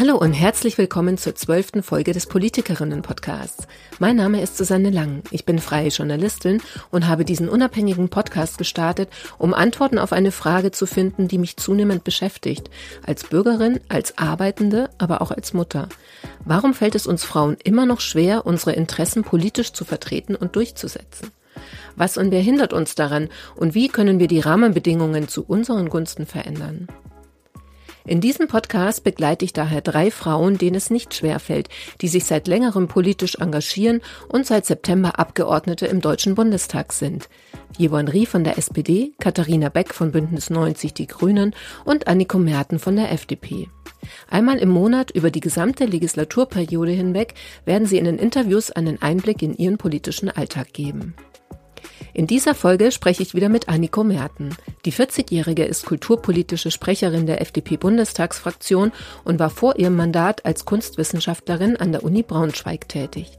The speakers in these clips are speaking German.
Hallo und herzlich willkommen zur zwölften Folge des Politikerinnen-Podcasts. Mein Name ist Susanne Lang. Ich bin freie Journalistin und habe diesen unabhängigen Podcast gestartet, um Antworten auf eine Frage zu finden, die mich zunehmend beschäftigt. Als Bürgerin, als Arbeitende, aber auch als Mutter. Warum fällt es uns Frauen immer noch schwer, unsere Interessen politisch zu vertreten und durchzusetzen? Was und wer hindert uns daran und wie können wir die Rahmenbedingungen zu unseren Gunsten verändern? In diesem Podcast begleite ich daher drei Frauen, denen es nicht schwerfällt, die sich seit längerem politisch engagieren und seit September Abgeordnete im Deutschen Bundestag sind. Jevon Rie von der SPD, Katharina Beck von Bündnis 90 Die Grünen und Anniko Merten von der FDP. Einmal im Monat über die gesamte Legislaturperiode hinweg werden sie in den Interviews einen Einblick in ihren politischen Alltag geben. In dieser Folge spreche ich wieder mit Anniko Merten. Die 40-Jährige ist kulturpolitische Sprecherin der FDP-Bundestagsfraktion und war vor ihrem Mandat als Kunstwissenschaftlerin an der Uni Braunschweig tätig.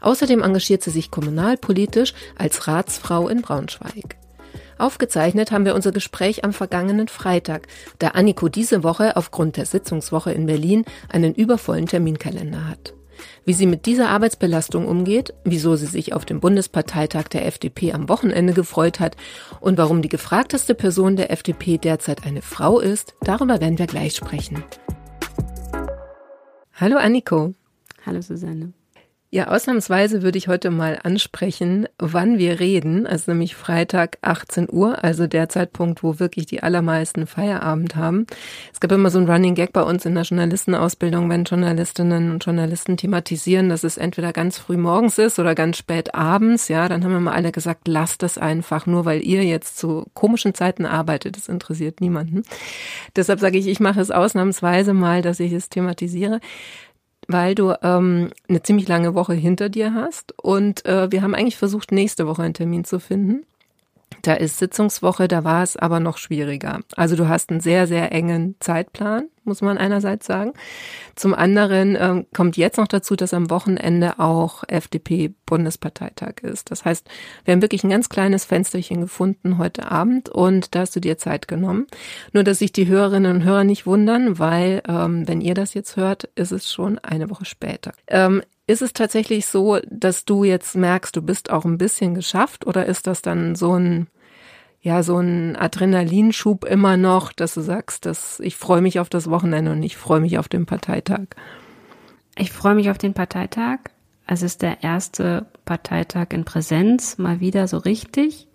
Außerdem engagiert sie sich kommunalpolitisch als Ratsfrau in Braunschweig. Aufgezeichnet haben wir unser Gespräch am vergangenen Freitag, da Anniko diese Woche aufgrund der Sitzungswoche in Berlin einen übervollen Terminkalender hat. Wie sie mit dieser Arbeitsbelastung umgeht, wieso sie sich auf dem Bundesparteitag der FDP am Wochenende gefreut hat und warum die gefragteste Person der FDP derzeit eine Frau ist, darüber werden wir gleich sprechen. Hallo Anniko. Hallo Susanne. Ja, ausnahmsweise würde ich heute mal ansprechen, wann wir reden, also nämlich Freitag 18 Uhr, also der Zeitpunkt, wo wirklich die allermeisten Feierabend haben. Es gab immer so ein Running Gag bei uns in der Journalistenausbildung, wenn Journalistinnen und Journalisten thematisieren, dass es entweder ganz früh morgens ist oder ganz spät abends, ja, dann haben wir mal alle gesagt, lasst es einfach, nur weil ihr jetzt zu komischen Zeiten arbeitet, das interessiert niemanden. Deshalb sage ich, ich mache es ausnahmsweise mal, dass ich es thematisiere weil du ähm, eine ziemlich lange Woche hinter dir hast. Und äh, wir haben eigentlich versucht, nächste Woche einen Termin zu finden. Da ist Sitzungswoche, da war es aber noch schwieriger. Also du hast einen sehr, sehr engen Zeitplan, muss man einerseits sagen. Zum anderen ähm, kommt jetzt noch dazu, dass am Wochenende auch FDP-Bundesparteitag ist. Das heißt, wir haben wirklich ein ganz kleines Fensterchen gefunden heute Abend und da hast du dir Zeit genommen. Nur, dass sich die Hörerinnen und Hörer nicht wundern, weil ähm, wenn ihr das jetzt hört, ist es schon eine Woche später. Ähm, ist es tatsächlich so, dass du jetzt merkst, du bist auch ein bisschen geschafft oder ist das dann so ein ja, so ein Adrenalinschub immer noch, dass du sagst, dass ich freue mich auf das Wochenende und ich freue mich auf den Parteitag? Ich freue mich auf den Parteitag. Es ist der erste Parteitag in Präsenz, mal wieder so richtig.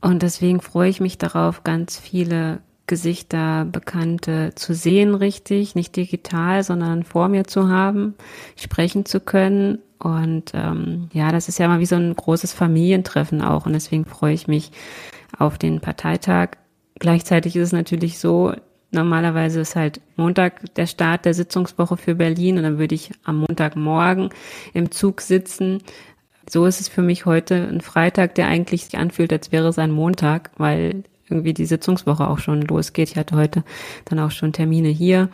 Und deswegen freue ich mich darauf, ganz viele Gesichter, Bekannte zu sehen, richtig, nicht digital, sondern vor mir zu haben, sprechen zu können. Und ähm, ja, das ist ja mal wie so ein großes Familientreffen auch. Und deswegen freue ich mich auf den Parteitag. Gleichzeitig ist es natürlich so, normalerweise ist halt Montag der Start der Sitzungswoche für Berlin und dann würde ich am Montagmorgen im Zug sitzen. So ist es für mich heute ein Freitag, der eigentlich sich anfühlt, als wäre es ein Montag, weil irgendwie die Sitzungswoche auch schon losgeht. Ich hatte heute dann auch schon Termine hier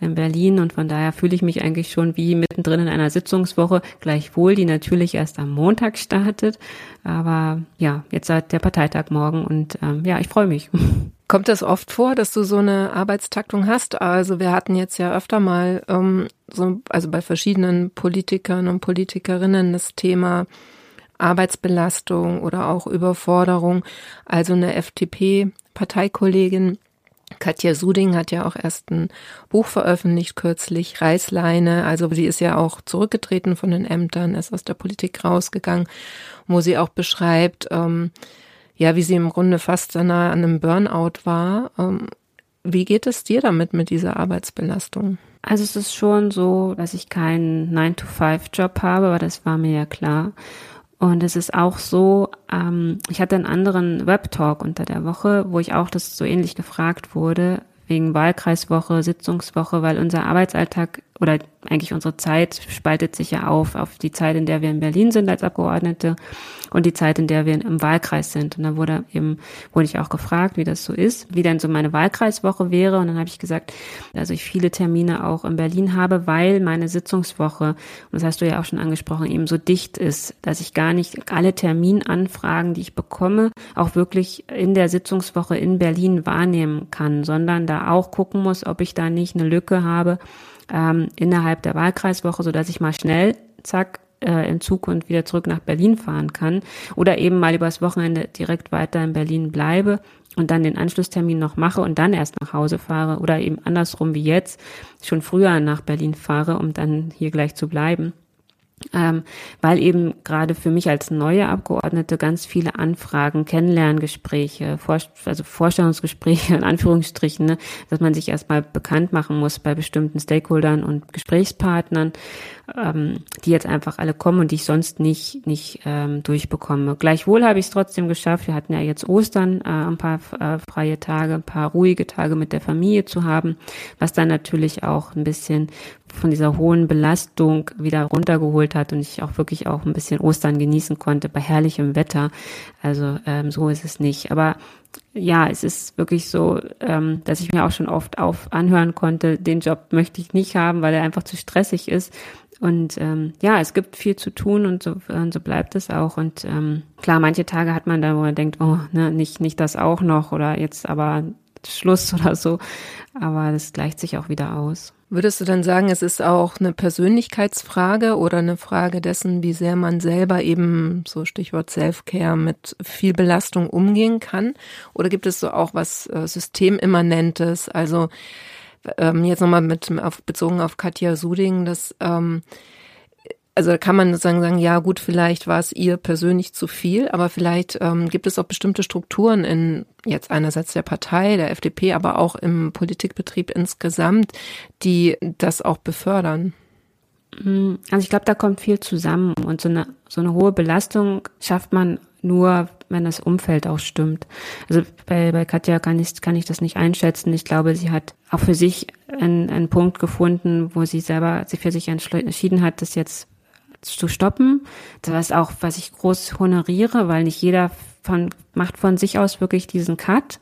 in Berlin und von daher fühle ich mich eigentlich schon wie mittendrin in einer Sitzungswoche, gleichwohl die natürlich erst am Montag startet. Aber ja, jetzt hat der Parteitag morgen und ähm, ja, ich freue mich. Kommt das oft vor, dass du so eine Arbeitstaktung hast? Also wir hatten jetzt ja öfter mal ähm, so, also bei verschiedenen Politikern und Politikerinnen das Thema Arbeitsbelastung oder auch Überforderung. Also eine FDP-Parteikollegin Katja Suding hat ja auch erst ein Buch veröffentlicht kürzlich, Reißleine. Also sie ist ja auch zurückgetreten von den Ämtern, ist aus der Politik rausgegangen, wo sie auch beschreibt, ähm, ja, wie sie im Grunde fast nah an einem Burnout war. Ähm, wie geht es dir damit mit dieser Arbeitsbelastung? Also es ist schon so, dass ich keinen 9-to-5-Job habe, aber das war mir ja klar. Und es ist auch so, ähm, ich hatte einen anderen Webtalk unter der Woche, wo ich auch das so ähnlich gefragt wurde, wegen Wahlkreiswoche, Sitzungswoche, weil unser Arbeitsalltag oder eigentlich unsere Zeit spaltet sich ja auf, auf die Zeit, in der wir in Berlin sind als Abgeordnete und die Zeit, in der wir im Wahlkreis sind. Und da wurde eben, wurde ich auch gefragt, wie das so ist, wie denn so meine Wahlkreiswoche wäre. Und dann habe ich gesagt, also ich viele Termine auch in Berlin habe, weil meine Sitzungswoche, und das hast du ja auch schon angesprochen, eben so dicht ist, dass ich gar nicht alle Terminanfragen, die ich bekomme, auch wirklich in der Sitzungswoche in Berlin wahrnehmen kann, sondern da auch gucken muss, ob ich da nicht eine Lücke habe, ähm, innerhalb der Wahlkreiswoche, so dass ich mal schnell, zack, äh, in Zug und wieder zurück nach Berlin fahren kann oder eben mal übers Wochenende direkt weiter in Berlin bleibe und dann den Anschlusstermin noch mache und dann erst nach Hause fahre oder eben andersrum wie jetzt schon früher nach Berlin fahre, um dann hier gleich zu bleiben ähm, weil eben gerade für mich als neue Abgeordnete ganz viele Anfragen, Kennenlerngespräche, Vor also Vorstellungsgespräche in Anführungsstrichen, ne, dass man sich erstmal bekannt machen muss bei bestimmten Stakeholdern und Gesprächspartnern, ähm, die jetzt einfach alle kommen und die ich sonst nicht nicht ähm, durchbekomme. Gleichwohl habe ich es trotzdem geschafft. Wir hatten ja jetzt Ostern, äh, ein paar äh, freie Tage, ein paar ruhige Tage mit der Familie zu haben, was dann natürlich auch ein bisschen von dieser hohen Belastung wieder runtergeholt hat und ich auch wirklich auch ein bisschen Ostern genießen konnte bei herrlichem Wetter. Also ähm, so ist es nicht. Aber ja, es ist wirklich so, ähm, dass ich mir auch schon oft auf anhören konnte, den Job möchte ich nicht haben, weil er einfach zu stressig ist. Und ähm, ja, es gibt viel zu tun und so, und so bleibt es auch. Und ähm, klar, manche Tage hat man da, wo man denkt, oh, ne, nicht, nicht das auch noch oder jetzt aber Schluss oder so. Aber das gleicht sich auch wieder aus. Würdest du dann sagen, es ist auch eine Persönlichkeitsfrage oder eine Frage dessen, wie sehr man selber eben, so Stichwort Self-Care, mit viel Belastung umgehen kann? Oder gibt es so auch was äh, Systemimmanentes? Also ähm, jetzt nochmal mit auf, bezogen auf Katja Suding, dass ähm, also da kann man sozusagen sagen, ja gut, vielleicht war es ihr persönlich zu viel, aber vielleicht ähm, gibt es auch bestimmte Strukturen in jetzt einerseits der Partei, der FDP, aber auch im Politikbetrieb insgesamt, die das auch befördern. Mm, also ich glaube, da kommt viel zusammen und so eine, so eine hohe Belastung schafft man nur, wenn das Umfeld auch stimmt. Also bei, bei Katja kann ich, kann ich das nicht einschätzen. Ich glaube, sie hat auch für sich einen, einen Punkt gefunden, wo sie selber sie für sich entschieden hat, das jetzt zu stoppen. Das ist auch, was ich groß honoriere, weil nicht jeder von, macht von sich aus wirklich diesen Cut.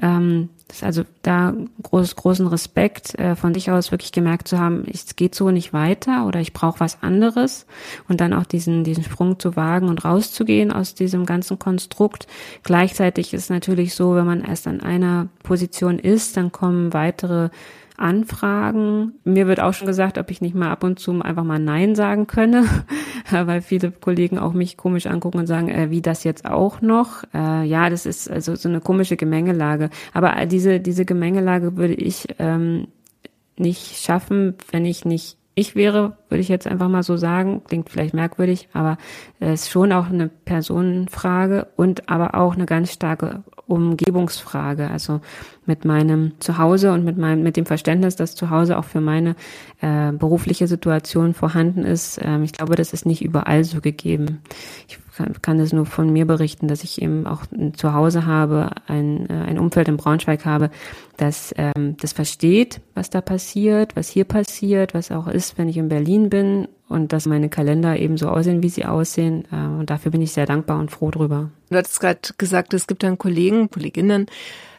Ähm, ist also da groß, großen Respekt äh, von sich aus wirklich gemerkt zu haben, es geht so nicht weiter oder ich brauche was anderes und dann auch diesen, diesen Sprung zu wagen und rauszugehen aus diesem ganzen Konstrukt. Gleichzeitig ist natürlich so, wenn man erst an einer Position ist, dann kommen weitere Anfragen. Mir wird auch schon gesagt, ob ich nicht mal ab und zu einfach mal Nein sagen könne, weil viele Kollegen auch mich komisch angucken und sagen, äh, wie das jetzt auch noch. Äh, ja, das ist also so eine komische Gemengelage. Aber diese, diese Gemengelage würde ich ähm, nicht schaffen, wenn ich nicht ich wäre, würde ich jetzt einfach mal so sagen, klingt vielleicht merkwürdig, aber es ist schon auch eine Personenfrage und aber auch eine ganz starke Umgebungsfrage. Also mit meinem Zuhause und mit meinem, mit dem Verständnis, dass Zuhause auch für meine äh, berufliche Situation vorhanden ist. Ähm, ich glaube, das ist nicht überall so gegeben. Ich kann, kann es nur von mir berichten, dass ich eben auch ein Zuhause habe, ein, äh, ein Umfeld in Braunschweig habe, das ähm, das versteht, was da passiert, was hier passiert, was auch ist, wenn ich in Berlin bin und dass meine Kalender eben so aussehen, wie sie aussehen. Äh, und dafür bin ich sehr dankbar und froh drüber. Du hattest gerade gesagt, es gibt dann Kollegen, Kolleginnen,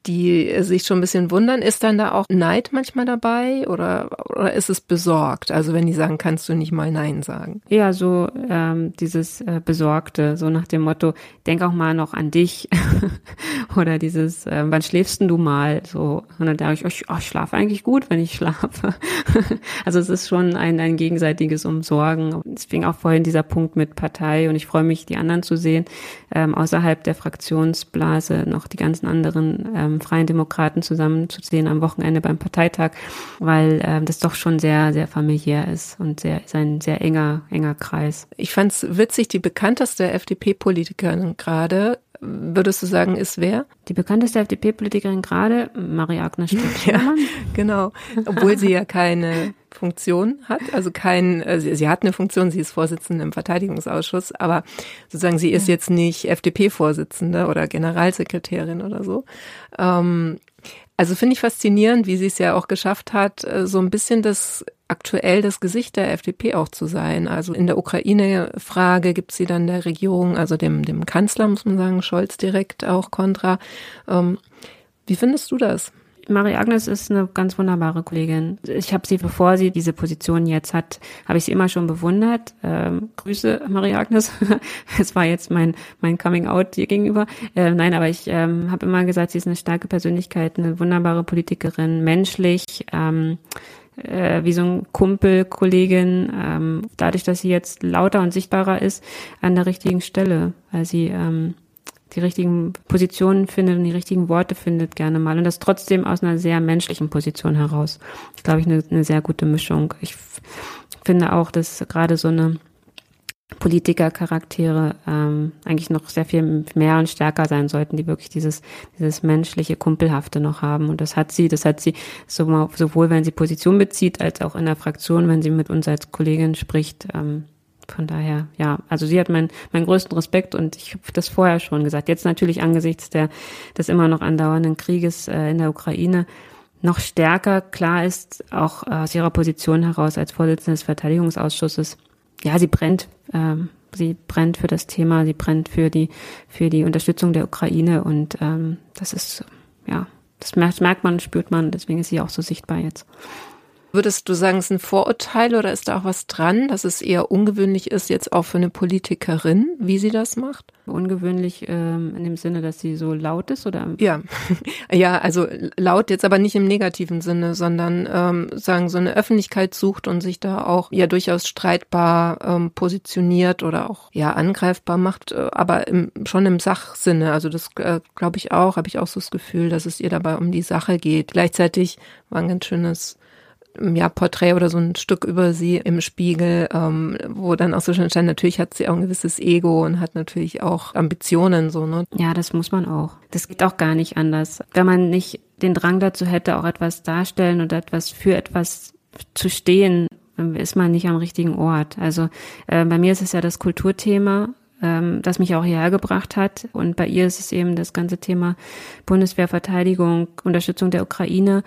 die sich schon ein bisschen wundern. Ist dann da auch Neid manchmal dabei oder, oder ist es besorgt? Also wenn die sagen, kannst du nicht mal Nein sagen? Ja, so ähm, dieses äh, Besorgte, so nach dem Motto, denk auch mal noch an dich. oder dieses, äh, wann schläfst denn du mal? So, und dann denke ich, oh, ich, oh, ich schlafe eigentlich gut, wenn ich schlafe. also es ist schon ein, ein gegenseitiges Umsorgen. Es fing auch vorhin dieser Punkt mit Partei und ich freue mich, die anderen zu sehen, ähm, außerhalb der Fraktionsblase noch die ganzen anderen ähm, Freien Demokraten zusammenzusehen am Wochenende beim Parteitag, weil ähm, das doch schon sehr, sehr familiär ist und sehr, ist ein sehr enger, enger Kreis. Ich fand es witzig, die bekannteste FDP-Politikerin gerade würdest du sagen, ist wer? Die bekannteste FDP-Politikerin gerade, Marie-Agnes Ja, genau. Obwohl sie ja keine Funktion hat, also kein, äh, sie, sie, hat eine Funktion, sie ist Vorsitzende im Verteidigungsausschuss, aber sozusagen sie ist jetzt nicht FDP-Vorsitzende oder Generalsekretärin oder so. Ähm, also finde ich faszinierend, wie sie es ja auch geschafft hat, äh, so ein bisschen das aktuell das Gesicht der FDP auch zu sein. Also in der Ukraine-Frage gibt sie dann der Regierung, also dem, dem Kanzler, muss man sagen, Scholz direkt auch kontra. Ähm, wie findest du das? Marie Agnes ist eine ganz wunderbare Kollegin. Ich habe sie, bevor sie diese Position jetzt hat, habe ich sie immer schon bewundert. Ähm, Grüße, Marie Agnes. Es war jetzt mein mein Coming Out dir gegenüber. Äh, nein, aber ich ähm, habe immer gesagt, sie ist eine starke Persönlichkeit, eine wunderbare Politikerin, menschlich. Ähm, äh, wie so ein Kumpel, Kollegin, ähm, dadurch, dass sie jetzt lauter und sichtbarer ist, an der richtigen Stelle, weil sie ähm, die richtigen Positionen findet und die richtigen Worte findet gerne mal. Und das trotzdem aus einer sehr menschlichen Position heraus. Ist, glaube ich, eine, eine sehr gute Mischung. Ich finde auch, dass gerade so eine Politikercharaktere ähm, eigentlich noch sehr viel mehr und stärker sein sollten, die wirklich dieses, dieses menschliche, kumpelhafte noch haben. Und das hat sie, das hat sie sowohl, wenn sie Position bezieht, als auch in der Fraktion, wenn sie mit uns als Kollegin spricht. Ähm, von daher, ja, also sie hat meinen meinen größten Respekt und ich habe das vorher schon gesagt. Jetzt natürlich angesichts der des immer noch andauernden Krieges äh, in der Ukraine noch stärker klar ist, auch aus ihrer Position heraus als Vorsitzende des Verteidigungsausschusses, ja, sie brennt, ähm, sie brennt für das Thema, sie brennt für die für die Unterstützung der Ukraine und ähm, das ist ja, das merkt, merkt man, spürt man, deswegen ist sie auch so sichtbar jetzt. Würdest du sagen, es ist ein Vorurteil oder ist da auch was dran, dass es eher ungewöhnlich ist, jetzt auch für eine Politikerin, wie sie das macht? Ungewöhnlich ähm, in dem Sinne, dass sie so laut ist, oder? Ja, ja, also laut jetzt aber nicht im negativen Sinne, sondern ähm, sagen so eine Öffentlichkeit sucht und sich da auch ja durchaus streitbar ähm, positioniert oder auch ja angreifbar macht, äh, aber im, schon im Sachsinne. Also das äh, glaube ich auch, habe ich auch so das Gefühl, dass es ihr dabei um die Sache geht. Gleichzeitig war ein ganz schönes ja, Porträt oder so ein Stück über sie im Spiegel, ähm, wo dann auch so schon stand, natürlich hat sie auch ein gewisses Ego und hat natürlich auch Ambitionen, so, ne? Ja, das muss man auch. Das geht auch gar nicht anders. Wenn man nicht den Drang dazu hätte, auch etwas darstellen oder etwas für etwas zu stehen, ist man nicht am richtigen Ort. Also äh, bei mir ist es ja das Kulturthema, ähm, das mich auch hierher gebracht hat. Und bei ihr ist es eben das ganze Thema Bundeswehrverteidigung, Unterstützung der Ukraine.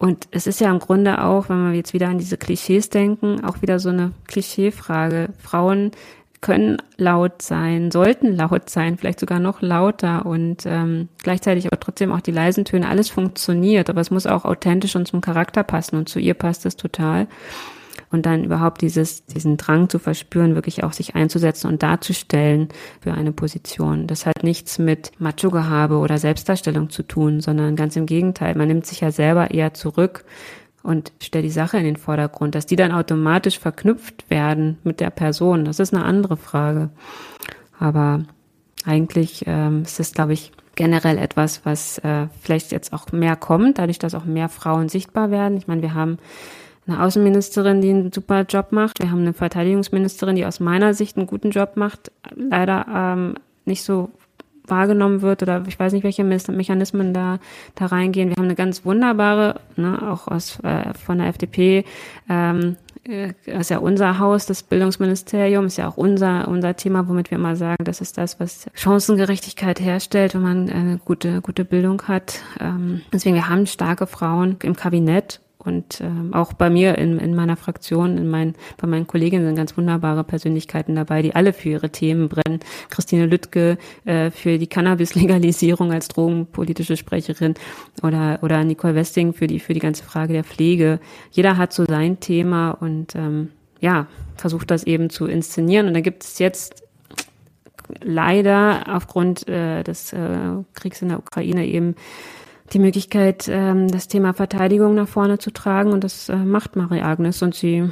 Und es ist ja im Grunde auch, wenn wir jetzt wieder an diese Klischees denken, auch wieder so eine Klischeefrage. Frauen können laut sein, sollten laut sein, vielleicht sogar noch lauter und ähm, gleichzeitig aber trotzdem auch die leisen Töne. Alles funktioniert, aber es muss auch authentisch und zum Charakter passen und zu ihr passt es total und dann überhaupt dieses, diesen Drang zu verspüren, wirklich auch sich einzusetzen und darzustellen für eine Position. Das hat nichts mit Macho-Gehabe oder Selbstdarstellung zu tun, sondern ganz im Gegenteil. Man nimmt sich ja selber eher zurück und stellt die Sache in den Vordergrund. Dass die dann automatisch verknüpft werden mit der Person, das ist eine andere Frage. Aber eigentlich ähm, ist es, glaube ich, generell etwas, was äh, vielleicht jetzt auch mehr kommt, dadurch, dass auch mehr Frauen sichtbar werden. Ich meine, wir haben eine Außenministerin, die einen super Job macht. Wir haben eine Verteidigungsministerin, die aus meiner Sicht einen guten Job macht, leider ähm, nicht so wahrgenommen wird oder ich weiß nicht, welche Mechanismen da, da reingehen. Wir haben eine ganz wunderbare, ne, auch aus, äh, von der FDP, ähm, äh, ist ja unser Haus, das Bildungsministerium, ist ja auch unser, unser Thema, womit wir immer sagen, das ist das, was Chancengerechtigkeit herstellt, wenn man eine gute, gute Bildung hat. Ähm, deswegen, wir haben starke Frauen im Kabinett und ähm, auch bei mir in, in meiner Fraktion, in mein, bei meinen Kolleginnen sind ganz wunderbare Persönlichkeiten dabei, die alle für ihre Themen brennen. Christine Lüttke äh, für die Cannabis-Legalisierung als drogenpolitische Sprecherin oder, oder Nicole Westing für die, für die ganze Frage der Pflege. Jeder hat so sein Thema und ähm, ja, versucht das eben zu inszenieren. Und da gibt es jetzt leider aufgrund äh, des äh, Kriegs in der Ukraine eben die Möglichkeit, ähm, das Thema Verteidigung nach vorne zu tragen. Und das äh, macht Marie-Agnes und sie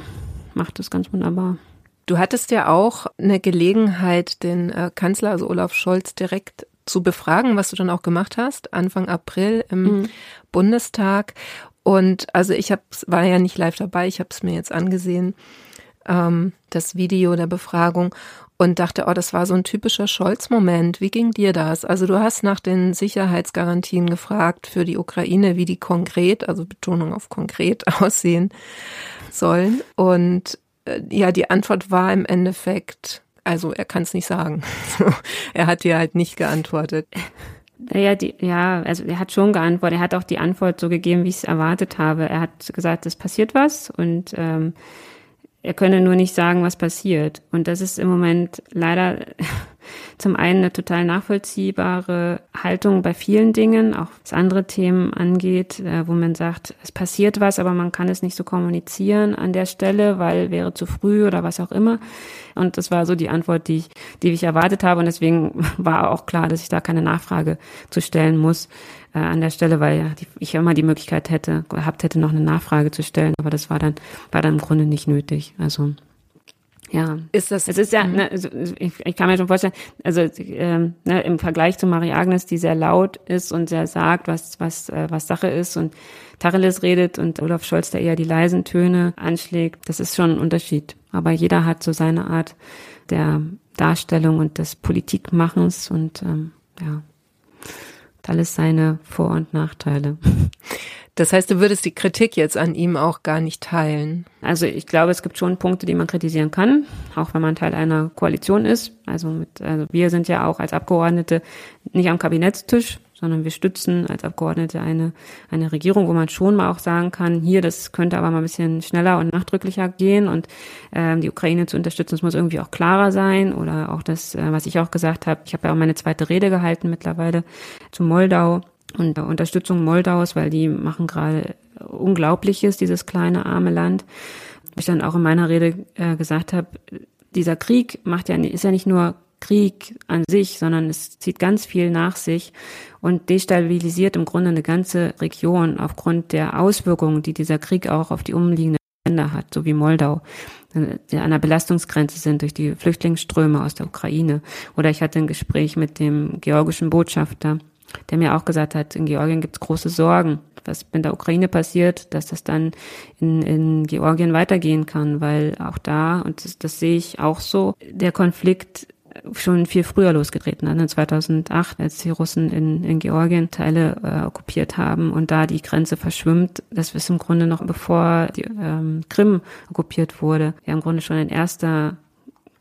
macht das ganz wunderbar. Du hattest ja auch eine Gelegenheit, den äh, Kanzler, also Olaf Scholz, direkt zu befragen, was du dann auch gemacht hast, Anfang April im mhm. Bundestag. Und also ich hab's, war ja nicht live dabei, ich habe es mir jetzt angesehen, ähm, das Video der Befragung und dachte, oh, das war so ein typischer Scholz-Moment. Wie ging dir das? Also du hast nach den Sicherheitsgarantien gefragt für die Ukraine, wie die konkret, also Betonung auf konkret aussehen sollen. Und äh, ja, die Antwort war im Endeffekt, also er kann es nicht sagen. er hat dir halt nicht geantwortet. Naja, die, ja, also er hat schon geantwortet. Er hat auch die Antwort so gegeben, wie ich es erwartet habe. Er hat gesagt, es passiert was und ähm, er könne nur nicht sagen, was passiert. Und das ist im Moment leider zum einen eine total nachvollziehbare Haltung bei vielen Dingen, auch was andere Themen angeht, äh, wo man sagt, es passiert was, aber man kann es nicht so kommunizieren an der Stelle, weil wäre zu früh oder was auch immer. Und das war so die Antwort, die ich, die ich erwartet habe. Und deswegen war auch klar, dass ich da keine Nachfrage zu stellen muss. Äh, an der Stelle, weil ich immer die Möglichkeit hätte, gehabt hätte, noch eine Nachfrage zu stellen, aber das war dann, war dann im Grunde nicht nötig. Also ja, ist das? Es ist ja, mhm. ne, also ich, ich kann mir schon vorstellen, also ähm, ne, im Vergleich zu Marie Agnes, die sehr laut ist und sehr sagt, was was äh, was Sache ist und Tacheles redet und Olaf Scholz, der eher die leisen Töne anschlägt, das ist schon ein Unterschied. Aber jeder hat so seine Art der Darstellung und des Politikmachens und ähm, ja, alles seine Vor- und Nachteile. Das heißt, du würdest die Kritik jetzt an ihm auch gar nicht teilen? Also ich glaube, es gibt schon Punkte, die man kritisieren kann, auch wenn man Teil einer Koalition ist. Also, mit, also wir sind ja auch als Abgeordnete nicht am Kabinettstisch, sondern wir stützen als Abgeordnete eine, eine Regierung, wo man schon mal auch sagen kann, hier, das könnte aber mal ein bisschen schneller und nachdrücklicher gehen und ähm, die Ukraine zu unterstützen, das muss irgendwie auch klarer sein oder auch das, äh, was ich auch gesagt habe, ich habe ja auch meine zweite Rede gehalten mittlerweile zu Moldau und der Unterstützung Moldaus, weil die machen gerade Unglaubliches, dieses kleine arme Land. Ich dann auch in meiner Rede äh, gesagt habe, dieser Krieg macht ja ist ja nicht nur Krieg an sich, sondern es zieht ganz viel nach sich und destabilisiert im Grunde eine ganze Region aufgrund der Auswirkungen, die dieser Krieg auch auf die umliegenden Länder hat, so wie Moldau, die an der Belastungsgrenze sind durch die Flüchtlingsströme aus der Ukraine. Oder ich hatte ein Gespräch mit dem georgischen Botschafter, der mir auch gesagt hat, in Georgien gibt es große Sorgen, was in der Ukraine passiert, dass das dann in, in Georgien weitergehen kann, weil auch da, und das, das sehe ich auch so, der Konflikt schon viel früher losgetreten ne? 2008, als die Russen in, in Georgien Teile äh, okkupiert haben und da die Grenze verschwimmt. Das ist im Grunde noch bevor die ähm, Krim okkupiert wurde. Ja, im Grunde schon ein erster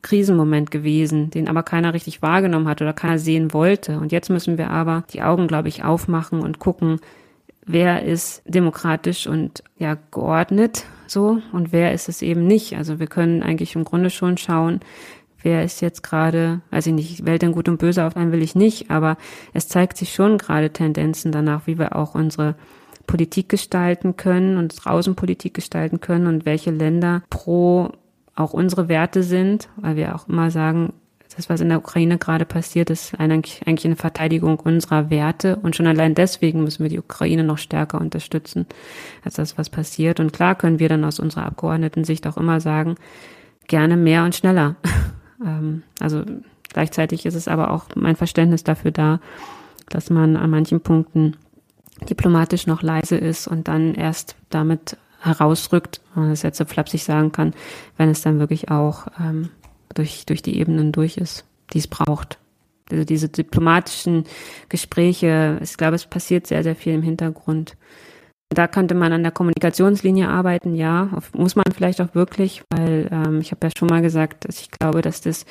Krisenmoment gewesen, den aber keiner richtig wahrgenommen hat oder keiner sehen wollte. Und jetzt müssen wir aber die Augen, glaube ich, aufmachen und gucken, wer ist demokratisch und ja geordnet so und wer ist es eben nicht. Also wir können eigentlich im Grunde schon schauen, wer ist jetzt gerade, weiß ich nicht, Welt in Gut und Böse auf einen will ich nicht, aber es zeigt sich schon gerade Tendenzen danach, wie wir auch unsere Politik gestalten können und unsere Außenpolitik gestalten können und welche Länder pro auch unsere Werte sind, weil wir auch immer sagen, das, was in der Ukraine gerade passiert, ist eigentlich eine Verteidigung unserer Werte. Und schon allein deswegen müssen wir die Ukraine noch stärker unterstützen, als das, was passiert. Und klar können wir dann aus unserer Abgeordneten-Sicht auch immer sagen, gerne mehr und schneller. Ähm, also gleichzeitig ist es aber auch mein Verständnis dafür da, dass man an manchen Punkten diplomatisch noch leise ist und dann erst damit herausrückt, wenn man das jetzt so flapsig sagen kann, wenn es dann wirklich auch ähm, durch, durch die Ebenen durch ist, die es braucht. Also diese diplomatischen Gespräche, ich glaube, es passiert sehr, sehr viel im Hintergrund. Da könnte man an der Kommunikationslinie arbeiten, ja, muss man vielleicht auch wirklich, weil ähm, ich habe ja schon mal gesagt, dass ich glaube, dass das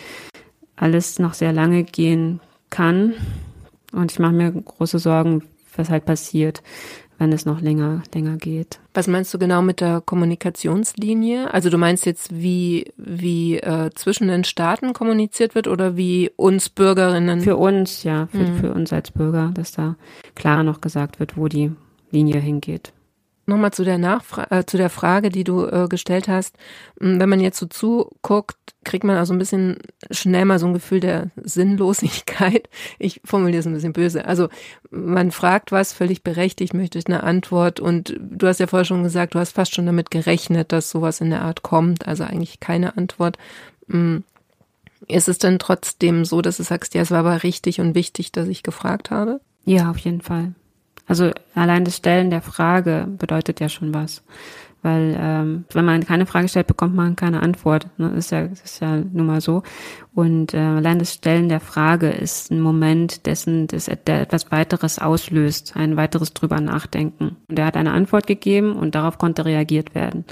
alles noch sehr lange gehen kann. Und ich mache mir große Sorgen, was halt passiert, wenn es noch länger, länger geht. Was meinst du genau mit der Kommunikationslinie? Also du meinst jetzt, wie, wie äh, zwischen den Staaten kommuniziert wird oder wie uns Bürgerinnen? Für uns, ja, für, mhm. für uns als Bürger, dass da klarer noch gesagt wird, wo die Linie hingeht. Nochmal zu der Nachfra äh, zu der Frage, die du äh, gestellt hast. Hm, wenn man jetzt so zuguckt, kriegt man also ein bisschen schnell mal so ein Gefühl der Sinnlosigkeit. Ich formuliere es ein bisschen böse. Also man fragt was völlig berechtigt, möchte eine Antwort und du hast ja vorher schon gesagt, du hast fast schon damit gerechnet, dass sowas in der Art kommt. Also eigentlich keine Antwort. Hm, ist es denn trotzdem so, dass du sagst, ja, es war aber richtig und wichtig, dass ich gefragt habe? Ja, auf jeden Fall. Also allein das Stellen der Frage bedeutet ja schon was. Weil ähm, wenn man keine Frage stellt, bekommt man keine Antwort. Ne? Ist ja, ist ja nun mal so. Und äh, allein das Stellen der Frage ist ein Moment dessen, dass etwas weiteres auslöst, ein weiteres drüber nachdenken. Und er hat eine Antwort gegeben und darauf konnte reagiert werden.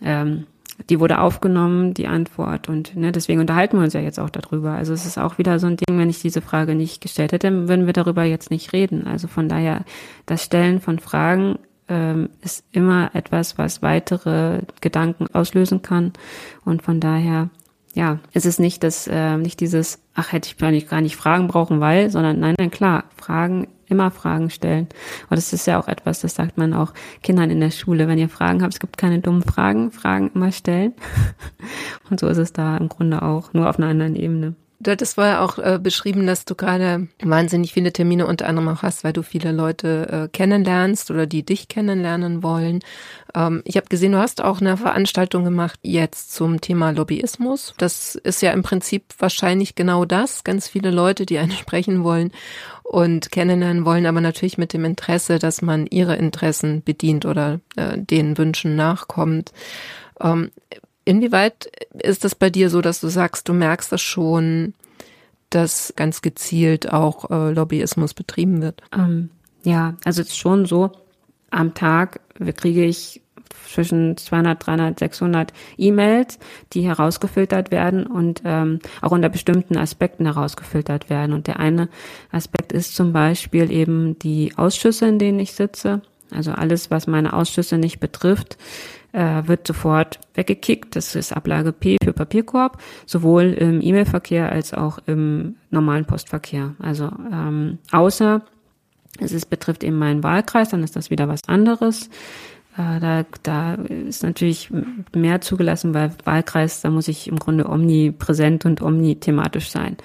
Ähm, die wurde aufgenommen, die Antwort. Und ne, deswegen unterhalten wir uns ja jetzt auch darüber. Also es ist auch wieder so ein Ding, wenn ich diese Frage nicht gestellt hätte, würden wir darüber jetzt nicht reden. Also von daher, das Stellen von Fragen ähm, ist immer etwas, was weitere Gedanken auslösen kann. Und von daher, ja, ist es nicht das, äh, nicht dieses, ach, hätte ich gar nicht, gar nicht Fragen brauchen, weil, sondern nein, nein, klar, Fragen immer Fragen stellen. Und das ist ja auch etwas, das sagt man auch Kindern in der Schule. Wenn ihr Fragen habt, es gibt keine dummen Fragen, Fragen immer stellen. Und so ist es da im Grunde auch, nur auf einer anderen Ebene. Du hattest vorher auch äh, beschrieben, dass du gerade wahnsinnig viele Termine unter anderem auch hast, weil du viele Leute äh, kennenlernst oder die dich kennenlernen wollen. Ähm, ich habe gesehen, du hast auch eine Veranstaltung gemacht jetzt zum Thema Lobbyismus. Das ist ja im Prinzip wahrscheinlich genau das. Ganz viele Leute, die einen sprechen wollen und kennenlernen wollen, aber natürlich mit dem Interesse, dass man ihre Interessen bedient oder äh, den Wünschen nachkommt. Ähm, inwieweit ist das bei dir so, dass du sagst, du merkst das schon, dass ganz gezielt auch äh, Lobbyismus betrieben wird? Ähm, ja, also es ist schon so, am Tag kriege ich zwischen 200, 300, 600 E-Mails, die herausgefiltert werden und ähm, auch unter bestimmten Aspekten herausgefiltert werden. Und der eine Aspekt ist zum Beispiel eben die Ausschüsse, in denen ich sitze. Also alles, was meine Ausschüsse nicht betrifft, äh, wird sofort weggekickt. Das ist Ablage P für Papierkorb, sowohl im E-Mail-Verkehr als auch im normalen Postverkehr. Also ähm, außer es ist, betrifft eben meinen Wahlkreis, dann ist das wieder was anderes. Äh, da, da ist natürlich mehr zugelassen, weil Wahlkreis, da muss ich im Grunde omnipräsent und omnithematisch sein.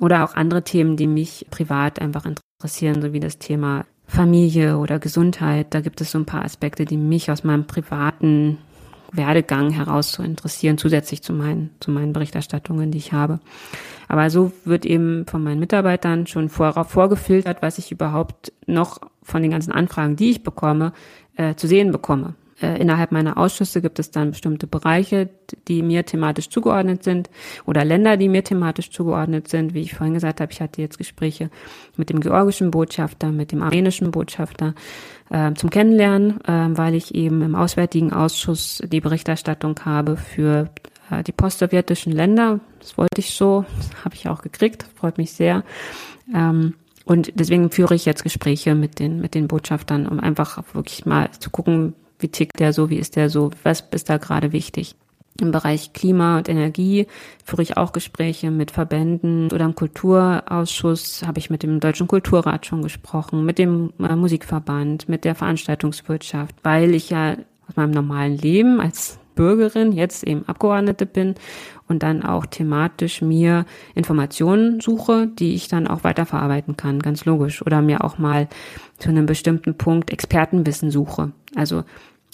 Oder auch andere Themen, die mich privat einfach interessieren, so wie das Thema Familie oder Gesundheit. Da gibt es so ein paar Aspekte, die mich aus meinem privaten Werdegang heraus zu interessieren, zusätzlich zu meinen, zu meinen Berichterstattungen, die ich habe. Aber so wird eben von meinen Mitarbeitern schon vorauf vorgefiltert, was ich überhaupt noch von den ganzen Anfragen, die ich bekomme, äh, zu sehen bekomme. Äh, innerhalb meiner Ausschüsse gibt es dann bestimmte Bereiche, die mir thematisch zugeordnet sind oder Länder, die mir thematisch zugeordnet sind. Wie ich vorhin gesagt habe, ich hatte jetzt Gespräche mit dem georgischen Botschafter, mit dem armenischen Botschafter äh, zum Kennenlernen, äh, weil ich eben im Auswärtigen Ausschuss die Berichterstattung habe für äh, die postsowjetischen Länder. Das wollte ich so, habe ich auch gekriegt, freut mich sehr. Ähm, und deswegen führe ich jetzt Gespräche mit den, mit den Botschaftern, um einfach wirklich mal zu gucken, wie tickt der so, wie ist der so, was ist da gerade wichtig. Im Bereich Klima und Energie führe ich auch Gespräche mit Verbänden oder im Kulturausschuss habe ich mit dem Deutschen Kulturrat schon gesprochen, mit dem äh, Musikverband, mit der Veranstaltungswirtschaft, weil ich ja aus meinem normalen Leben als Bürgerin, jetzt eben Abgeordnete bin und dann auch thematisch mir Informationen suche, die ich dann auch weiterverarbeiten kann, ganz logisch. Oder mir auch mal zu einem bestimmten Punkt Expertenwissen suche. Also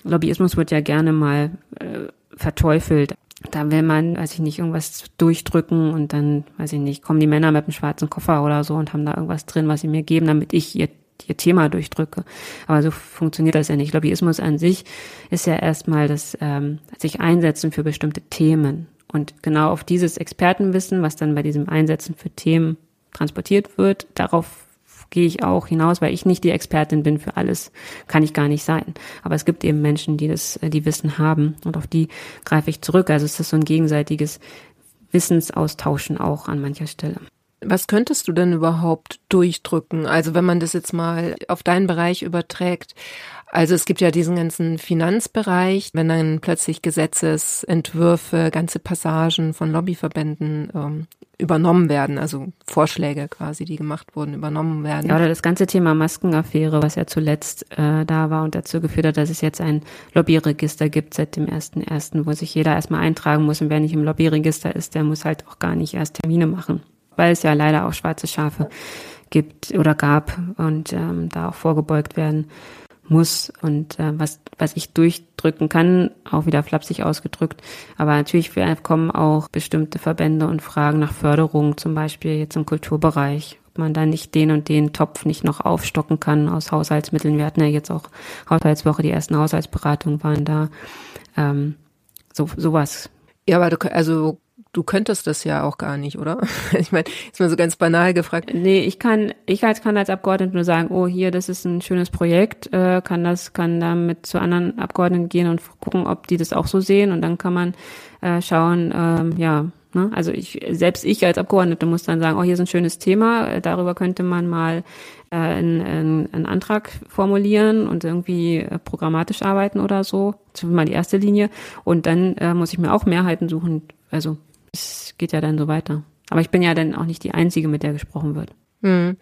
Lobbyismus wird ja gerne mal äh, verteufelt. Da will man, weiß ich nicht, irgendwas durchdrücken und dann, weiß ich nicht, kommen die Männer mit einem schwarzen Koffer oder so und haben da irgendwas drin, was sie mir geben, damit ich ihr ihr Thema durchdrücke. Aber so funktioniert das ja nicht. Lobbyismus an sich ist ja erstmal das ähm, sich einsetzen für bestimmte Themen. Und genau auf dieses Expertenwissen, was dann bei diesem Einsetzen für Themen transportiert wird, darauf gehe ich auch hinaus, weil ich nicht die Expertin bin für alles, kann ich gar nicht sein. Aber es gibt eben Menschen, die das, die Wissen haben und auf die greife ich zurück. Also es ist so ein gegenseitiges Wissensaustauschen auch an mancher Stelle. Was könntest du denn überhaupt durchdrücken? Also wenn man das jetzt mal auf deinen Bereich überträgt. Also es gibt ja diesen ganzen Finanzbereich, wenn dann plötzlich Gesetzesentwürfe, ganze Passagen von Lobbyverbänden ähm, übernommen werden, also Vorschläge quasi, die gemacht wurden, übernommen werden. Ja, oder das ganze Thema Maskenaffäre, was ja zuletzt äh, da war und dazu geführt hat, dass es jetzt ein Lobbyregister gibt seit dem ersten ersten, wo sich jeder erstmal eintragen muss und wer nicht im Lobbyregister ist, der muss halt auch gar nicht erst Termine machen weil es ja leider auch schwarze Schafe gibt oder gab und ähm, da auch vorgebeugt werden muss und äh, was was ich durchdrücken kann, auch wieder flapsig ausgedrückt. Aber natürlich kommen auch bestimmte Verbände und Fragen nach Förderung, zum Beispiel jetzt im Kulturbereich, ob man da nicht den und den Topf nicht noch aufstocken kann aus Haushaltsmitteln. Wir hatten ja jetzt auch Haushaltswoche, die ersten Haushaltsberatungen waren da. Ähm, so sowas. Ja, aber du, also du könntest das ja auch gar nicht, oder? Ich meine, ist mal so ganz banal gefragt. Nee, ich kann, ich als kann als Abgeordnete nur sagen, oh, hier, das ist ein schönes Projekt, äh, kann das, kann damit zu anderen Abgeordneten gehen und gucken, ob die das auch so sehen und dann kann man äh, schauen, ähm, ja, ne? also ich, selbst ich als Abgeordnete muss dann sagen, oh, hier ist ein schönes Thema, äh, darüber könnte man mal äh, einen, einen, Antrag formulieren und irgendwie äh, programmatisch arbeiten oder so. Ist mal die erste Linie. Und dann äh, muss ich mir auch Mehrheiten suchen, also es geht ja dann so weiter. Aber ich bin ja dann auch nicht die Einzige, mit der gesprochen wird. Hm.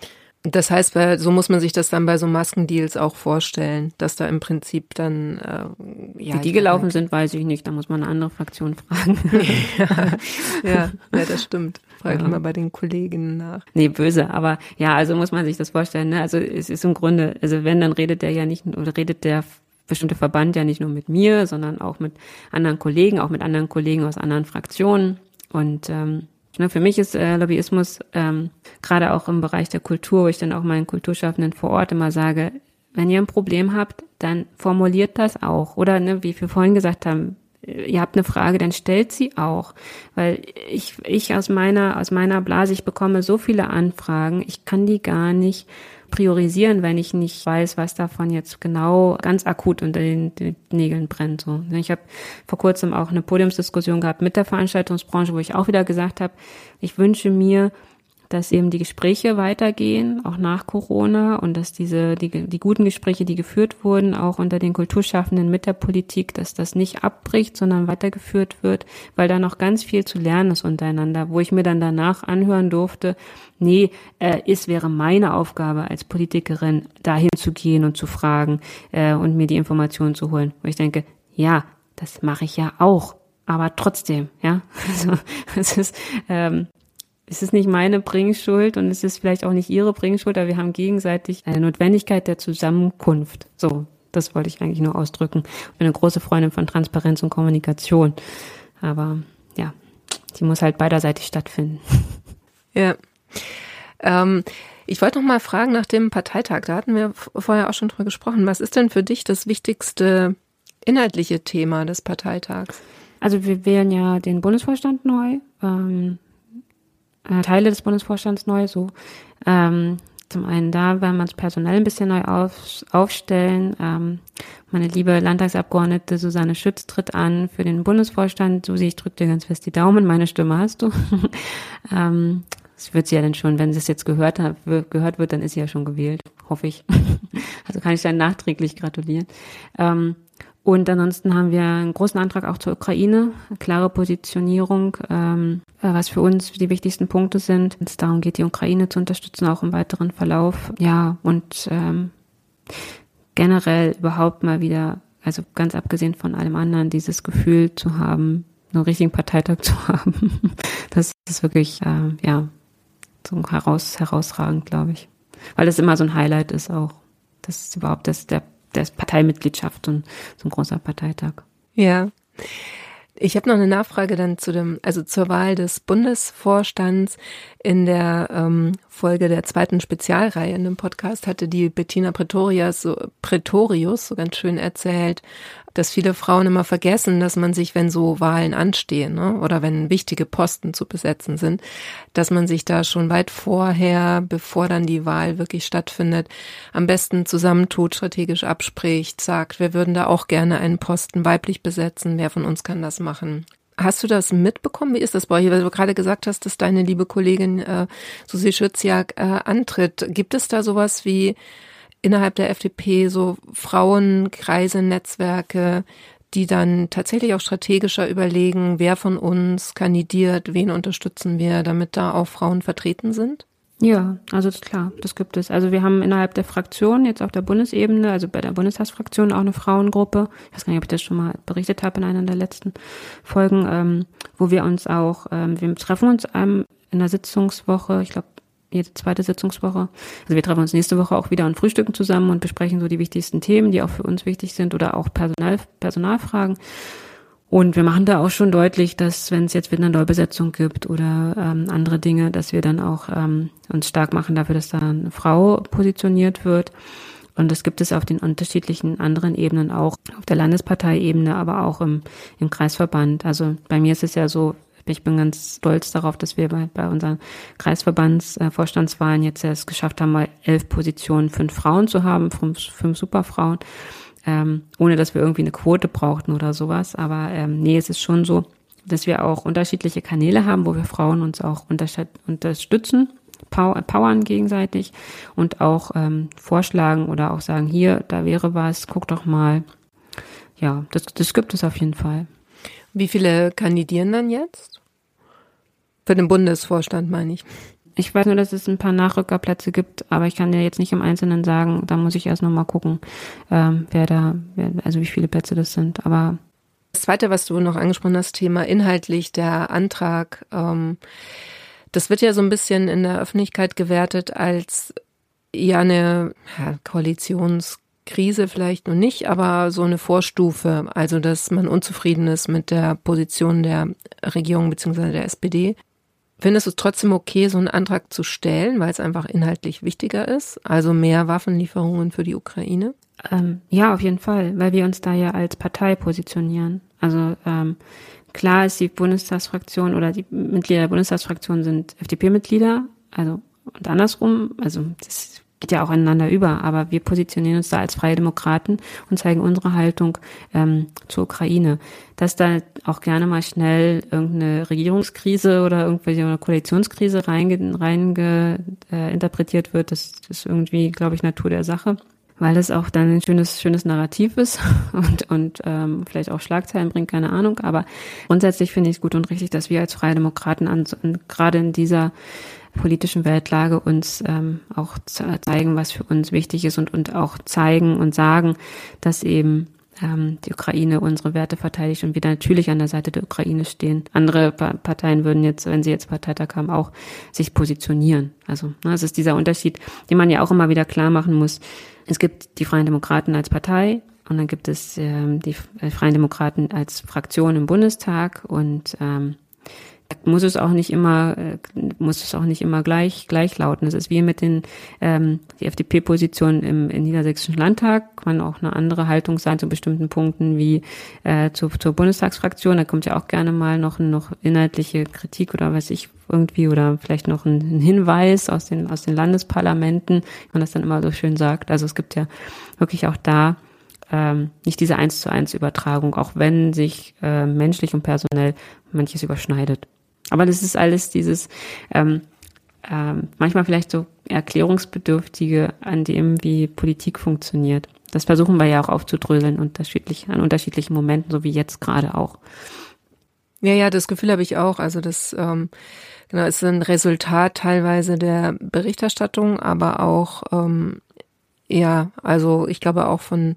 Das heißt, so muss man sich das dann bei so Maskendeals auch vorstellen, dass da im Prinzip dann äh, ja, Wie die gelaufen sind, weiß ich nicht. Da muss man eine andere Fraktion fragen. ja, ja, ja, das stimmt. frage ja. immer bei den Kolleginnen nach. Nee, böse, aber ja, also muss man sich das vorstellen. Ne? Also es ist im Grunde, also wenn, dann redet der ja nicht, oder redet der bestimmte Verband ja nicht nur mit mir, sondern auch mit anderen Kollegen, auch mit anderen Kollegen aus anderen Fraktionen. Und ähm, ne, für mich ist äh, Lobbyismus ähm, gerade auch im Bereich der Kultur, wo ich dann auch meinen Kulturschaffenden vor Ort immer sage, wenn ihr ein Problem habt, dann formuliert das auch. Oder ne, wie wir vorhin gesagt haben, ihr habt eine Frage, dann stellt sie auch. Weil ich, ich aus meiner, aus meiner Blase, ich bekomme so viele Anfragen, ich kann die gar nicht priorisieren, wenn ich nicht weiß, was davon jetzt genau ganz akut unter den, den Nägeln brennt. So. Ich habe vor kurzem auch eine Podiumsdiskussion gehabt mit der Veranstaltungsbranche, wo ich auch wieder gesagt habe, ich wünsche mir, dass eben die Gespräche weitergehen, auch nach Corona und dass diese, die, die guten Gespräche, die geführt wurden, auch unter den Kulturschaffenden mit der Politik, dass das nicht abbricht, sondern weitergeführt wird, weil da noch ganz viel zu lernen ist untereinander, wo ich mir dann danach anhören durfte, nee, äh, es wäre meine Aufgabe als Politikerin, dahin zu gehen und zu fragen äh, und mir die Informationen zu holen. Wo ich denke, ja, das mache ich ja auch aber trotzdem, ja, also es ist ähm, es ist nicht meine Bringschuld und es ist vielleicht auch nicht ihre Bringschuld, aber wir haben gegenseitig eine Notwendigkeit der Zusammenkunft. So, das wollte ich eigentlich nur ausdrücken. Ich bin eine große Freundin von Transparenz und Kommunikation. Aber ja, die muss halt beiderseitig stattfinden. Ja. Ähm, ich wollte noch mal fragen nach dem Parteitag. Da hatten wir vorher auch schon drüber gesprochen. Was ist denn für dich das wichtigste inhaltliche Thema des Parteitags? Also wir wählen ja den Bundesvorstand neu. Ähm, äh, Teile des Bundesvorstands neu. So ähm, zum einen da werden wir uns personell ein bisschen neu auf, aufstellen. Ähm, meine liebe Landtagsabgeordnete Susanne Schütz tritt an für den Bundesvorstand. Susi, ich drücke dir ganz fest die Daumen. Meine Stimme hast du. ähm, das wird sie ja dann schon, wenn sie es jetzt gehört hat, gehört wird, dann ist sie ja schon gewählt, hoffe ich. also kann ich dann nachträglich gratulieren. Ähm, und ansonsten haben wir einen großen Antrag auch zur Ukraine, eine klare Positionierung, ähm, äh, was für uns die wichtigsten Punkte sind. Wenn es darum geht, die Ukraine zu unterstützen, auch im weiteren Verlauf. Ja, und ähm, generell überhaupt mal wieder, also ganz abgesehen von allem anderen, dieses Gefühl zu haben, einen richtigen Parteitag zu haben. Das ist wirklich, äh, ja, so heraus, herausragend, glaube ich. Weil das immer so ein Highlight ist auch. Das ist überhaupt das, der der Parteimitgliedschaft und so ein großer Parteitag. Ja. Ich habe noch eine Nachfrage dann zu dem, also zur Wahl des Bundesvorstands. In der ähm, Folge der zweiten Spezialreihe in dem Podcast hatte die Bettina Pretorius so, Pretorius so ganz schön erzählt, dass viele Frauen immer vergessen, dass man sich, wenn so Wahlen anstehen ne, oder wenn wichtige Posten zu besetzen sind, dass man sich da schon weit vorher, bevor dann die Wahl wirklich stattfindet, am besten zusammentut, strategisch abspricht, sagt, wir würden da auch gerne einen Posten weiblich besetzen, wer von uns kann das machen. Hast du das mitbekommen? Wie ist das bei euch? Weil du gerade gesagt hast, dass deine liebe Kollegin äh, Susi Schütziak äh, antritt. Gibt es da sowas wie innerhalb der FDP so Frauenkreise, Netzwerke, die dann tatsächlich auch strategischer überlegen, wer von uns kandidiert, wen unterstützen wir, damit da auch Frauen vertreten sind? Ja, also ist klar, das gibt es. Also wir haben innerhalb der Fraktion, jetzt auf der Bundesebene, also bei der Bundestagsfraktion auch eine Frauengruppe. Ich weiß gar nicht, ob ich das schon mal berichtet habe in einer der letzten Folgen, ähm, wo wir uns auch, ähm, wir treffen uns ähm, in der Sitzungswoche, ich glaube jede zweite Sitzungswoche. Also wir treffen uns nächste Woche auch wieder und frühstücken zusammen und besprechen so die wichtigsten Themen, die auch für uns wichtig sind oder auch Personal, Personalfragen. Und wir machen da auch schon deutlich, dass wenn es jetzt wieder eine Neubesetzung gibt oder ähm, andere Dinge, dass wir dann auch ähm, uns stark machen dafür, dass da eine Frau positioniert wird. Und das gibt es auf den unterschiedlichen anderen Ebenen auch, auf der Landesparteiebene, aber auch im, im Kreisverband. Also bei mir ist es ja so, ich bin ganz stolz darauf, dass wir bei, bei unseren Kreisverbandsvorstandswahlen äh, jetzt es geschafft haben, mal elf Positionen, fünf Frauen zu haben, fünf, fünf Superfrauen, ähm, ohne dass wir irgendwie eine Quote brauchten oder sowas. Aber ähm, nee, es ist schon so, dass wir auch unterschiedliche Kanäle haben, wo wir Frauen uns auch unterstützen, powern gegenseitig und auch ähm, vorschlagen oder auch sagen, hier, da wäre was, guck doch mal. Ja, das, das gibt es auf jeden Fall. Wie viele kandidieren dann jetzt? Für den Bundesvorstand meine ich. Ich weiß nur, dass es ein paar Nachrückerplätze gibt, aber ich kann dir jetzt nicht im Einzelnen sagen. Da muss ich erst noch mal gucken, ähm, wer da, wer, also wie viele Plätze das sind. Aber das Zweite, was du noch angesprochen hast, Thema inhaltlich der Antrag. Ähm, Das wird ja so ein bisschen in der Öffentlichkeit gewertet als ja eine ja, Koalitionskrise vielleicht noch nicht, aber so eine Vorstufe, also dass man unzufrieden ist mit der Position der Regierung bzw. der SPD. Findest du es trotzdem okay, so einen Antrag zu stellen, weil es einfach inhaltlich wichtiger ist? Also mehr Waffenlieferungen für die Ukraine? Ähm, ja, auf jeden Fall, weil wir uns da ja als Partei positionieren. Also ähm, klar ist die Bundestagsfraktion oder die Mitglieder der Bundestagsfraktion sind FDP-Mitglieder, also und andersrum, also das geht ja auch ineinander über, aber wir positionieren uns da als Freie Demokraten und zeigen unsere Haltung ähm, zur Ukraine. Dass da auch gerne mal schnell irgendeine Regierungskrise oder irgendwelche Koalitionskrise reinge, reinge äh, interpretiert wird, das, ist irgendwie, glaube ich, Natur der Sache weil das auch dann ein schönes, schönes Narrativ ist und, und ähm, vielleicht auch Schlagzeilen bringt, keine Ahnung. Aber grundsätzlich finde ich es gut und richtig, dass wir als Freie Demokraten an, gerade in dieser politischen Weltlage uns ähm, auch zeigen, was für uns wichtig ist und, und auch zeigen und sagen, dass eben ähm, die Ukraine unsere Werte verteidigt und wir natürlich an der Seite der Ukraine stehen. Andere pa Parteien würden jetzt, wenn sie jetzt Parteitag haben, auch sich positionieren. Also ne, es ist dieser Unterschied, den man ja auch immer wieder klar machen muss. Es gibt die Freien Demokraten als Partei und dann gibt es ähm, die Freien Demokraten als Fraktion im Bundestag und ähm, muss es auch nicht immer, äh, muss es auch nicht immer gleich, gleich lauten. Es ist wie mit den, ähm, die FDP-Position im, im Niedersächsischen Landtag, kann auch eine andere Haltung sein zu bestimmten Punkten wie äh, zu, zur Bundestagsfraktion. Da kommt ja auch gerne mal noch, noch inhaltliche Kritik oder was ich irgendwie oder vielleicht noch ein, ein Hinweis aus den, aus den Landesparlamenten, wie man das dann immer so schön sagt. Also es gibt ja wirklich auch da ähm, nicht diese eins zu eins Übertragung, auch wenn sich äh, menschlich und personell manches überschneidet. Aber das ist alles dieses ähm, ähm, manchmal vielleicht so erklärungsbedürftige an dem, wie Politik funktioniert. Das versuchen wir ja auch aufzudröseln unterschiedlich, an unterschiedlichen Momenten, so wie jetzt gerade auch. Ja, ja, das Gefühl habe ich auch. Also das ähm, genau ist ein Resultat teilweise der Berichterstattung, aber auch ähm, ja, also ich glaube auch von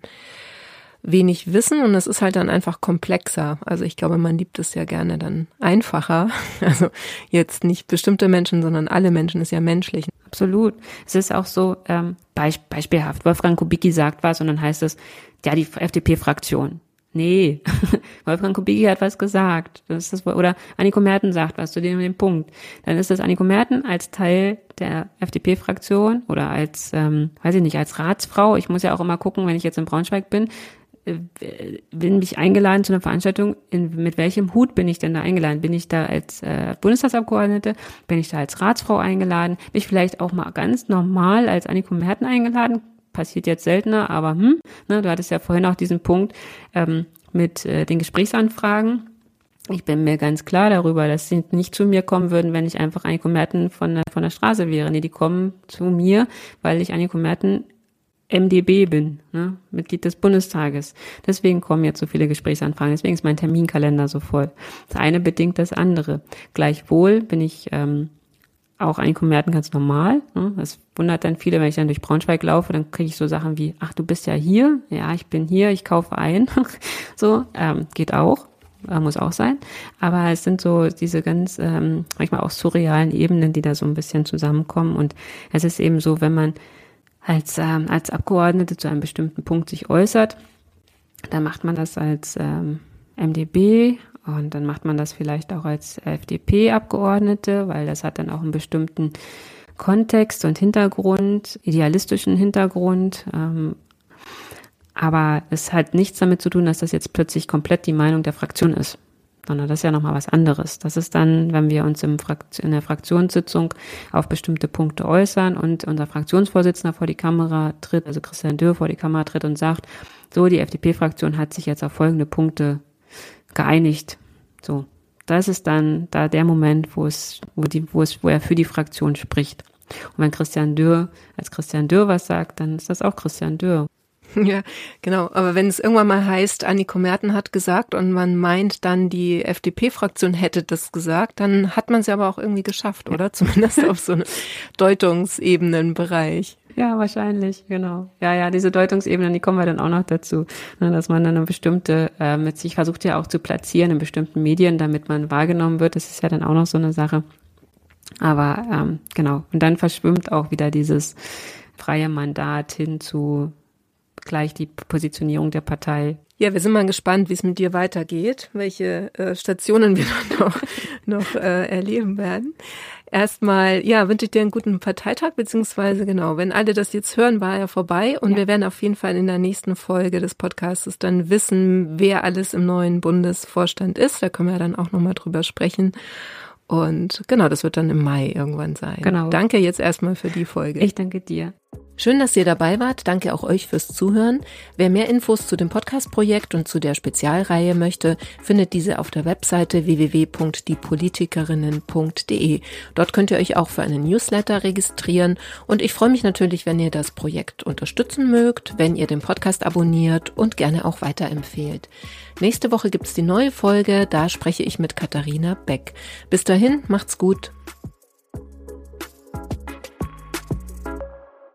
wenig Wissen und es ist halt dann einfach komplexer. Also ich glaube, man liebt es ja gerne dann einfacher. Also jetzt nicht bestimmte Menschen, sondern alle Menschen ist ja menschlich. Absolut. Es ist auch so ähm, beisp beispielhaft. Wolfgang Kubicki sagt was und dann heißt es, ja, die FDP-Fraktion. Nee, Wolfgang Kubicki hat was gesagt. Das ist, oder Anniko Merten sagt was zu dem, dem Punkt. Dann ist das Anniko Merten als Teil der FDP-Fraktion oder als, ähm, weiß ich nicht, als Ratsfrau. Ich muss ja auch immer gucken, wenn ich jetzt in Braunschweig bin, bin äh, mich eingeladen zu einer Veranstaltung, in, mit welchem Hut bin ich denn da eingeladen? Bin ich da als äh, Bundestagsabgeordnete? Bin ich da als Ratsfrau eingeladen? Bin ich vielleicht auch mal ganz normal als Anniko Merten eingeladen? Passiert jetzt seltener, aber hm, ne, du hattest ja vorhin auch diesen Punkt ähm, mit äh, den Gesprächsanfragen. Ich bin mir ganz klar darüber, dass sie nicht zu mir kommen würden, wenn ich einfach Anniko Merten von, von der Straße wäre. Nee, die kommen zu mir, weil ich Anniko Merten MDB bin, ne? Mitglied des Bundestages. Deswegen kommen jetzt so viele Gesprächsanfragen, deswegen ist mein Terminkalender so voll. Das eine bedingt das andere. Gleichwohl bin ich ähm, auch ein Kommerten ganz normal. Ne? Das wundert dann viele, wenn ich dann durch Braunschweig laufe, dann kriege ich so Sachen wie, ach, du bist ja hier, ja, ich bin hier, ich kaufe ein. so, ähm, geht auch äh, muss auch sein. Aber es sind so diese ganz ähm, manchmal auch surrealen Ebenen, die da so ein bisschen zusammenkommen. Und es ist eben so, wenn man als, ähm, als Abgeordnete zu einem bestimmten Punkt sich äußert, dann macht man das als ähm, MDB und dann macht man das vielleicht auch als FDP-Abgeordnete, weil das hat dann auch einen bestimmten Kontext und Hintergrund, idealistischen Hintergrund. Ähm, aber es hat nichts damit zu tun, dass das jetzt plötzlich komplett die Meinung der Fraktion ist sondern das ist ja nochmal was anderes. Das ist dann, wenn wir uns Frakt in der Fraktionssitzung auf bestimmte Punkte äußern und unser Fraktionsvorsitzender vor die Kamera tritt, also Christian Dürr vor die Kamera tritt und sagt, so, die FDP-Fraktion hat sich jetzt auf folgende Punkte geeinigt. So. Das ist dann da der Moment, wo es, wo die, wo es, wo er für die Fraktion spricht. Und wenn Christian Dürr als Christian Dürr was sagt, dann ist das auch Christian Dürr. Ja, genau. Aber wenn es irgendwann mal heißt, Anniko Merten hat gesagt und man meint dann, die FDP-Fraktion hätte das gesagt, dann hat man es ja aber auch irgendwie geschafft, oder? Zumindest auf so einem Deutungsebenenbereich. Ja, wahrscheinlich, genau. Ja, ja, diese Deutungsebenen, die kommen wir dann auch noch dazu, ne, dass man dann eine bestimmte, äh, mit sich versucht ja auch zu platzieren in bestimmten Medien, damit man wahrgenommen wird. Das ist ja dann auch noch so eine Sache. Aber ähm, genau, und dann verschwimmt auch wieder dieses freie Mandat hin zu gleich die Positionierung der Partei. Ja, wir sind mal gespannt, wie es mit dir weitergeht, welche äh, Stationen wir noch, noch äh, erleben werden. Erstmal, ja, wünsche ich dir einen guten Parteitag, beziehungsweise genau, wenn alle das jetzt hören, war er vorbei und ja. wir werden auf jeden Fall in der nächsten Folge des Podcasts dann wissen, wer alles im neuen Bundesvorstand ist. Da können wir dann auch nochmal drüber sprechen. Und genau, das wird dann im Mai irgendwann sein. Genau. Danke jetzt erstmal für die Folge. Ich danke dir. Schön, dass ihr dabei wart. Danke auch euch fürs Zuhören. Wer mehr Infos zu dem Podcast-Projekt und zu der Spezialreihe möchte, findet diese auf der Webseite www.diepolitikerinnen.de. Dort könnt ihr euch auch für einen Newsletter registrieren und ich freue mich natürlich, wenn ihr das Projekt unterstützen mögt, wenn ihr den Podcast abonniert und gerne auch weiterempfehlt. Nächste Woche gibt's die neue Folge, da spreche ich mit Katharina Beck. Bis dahin, macht's gut.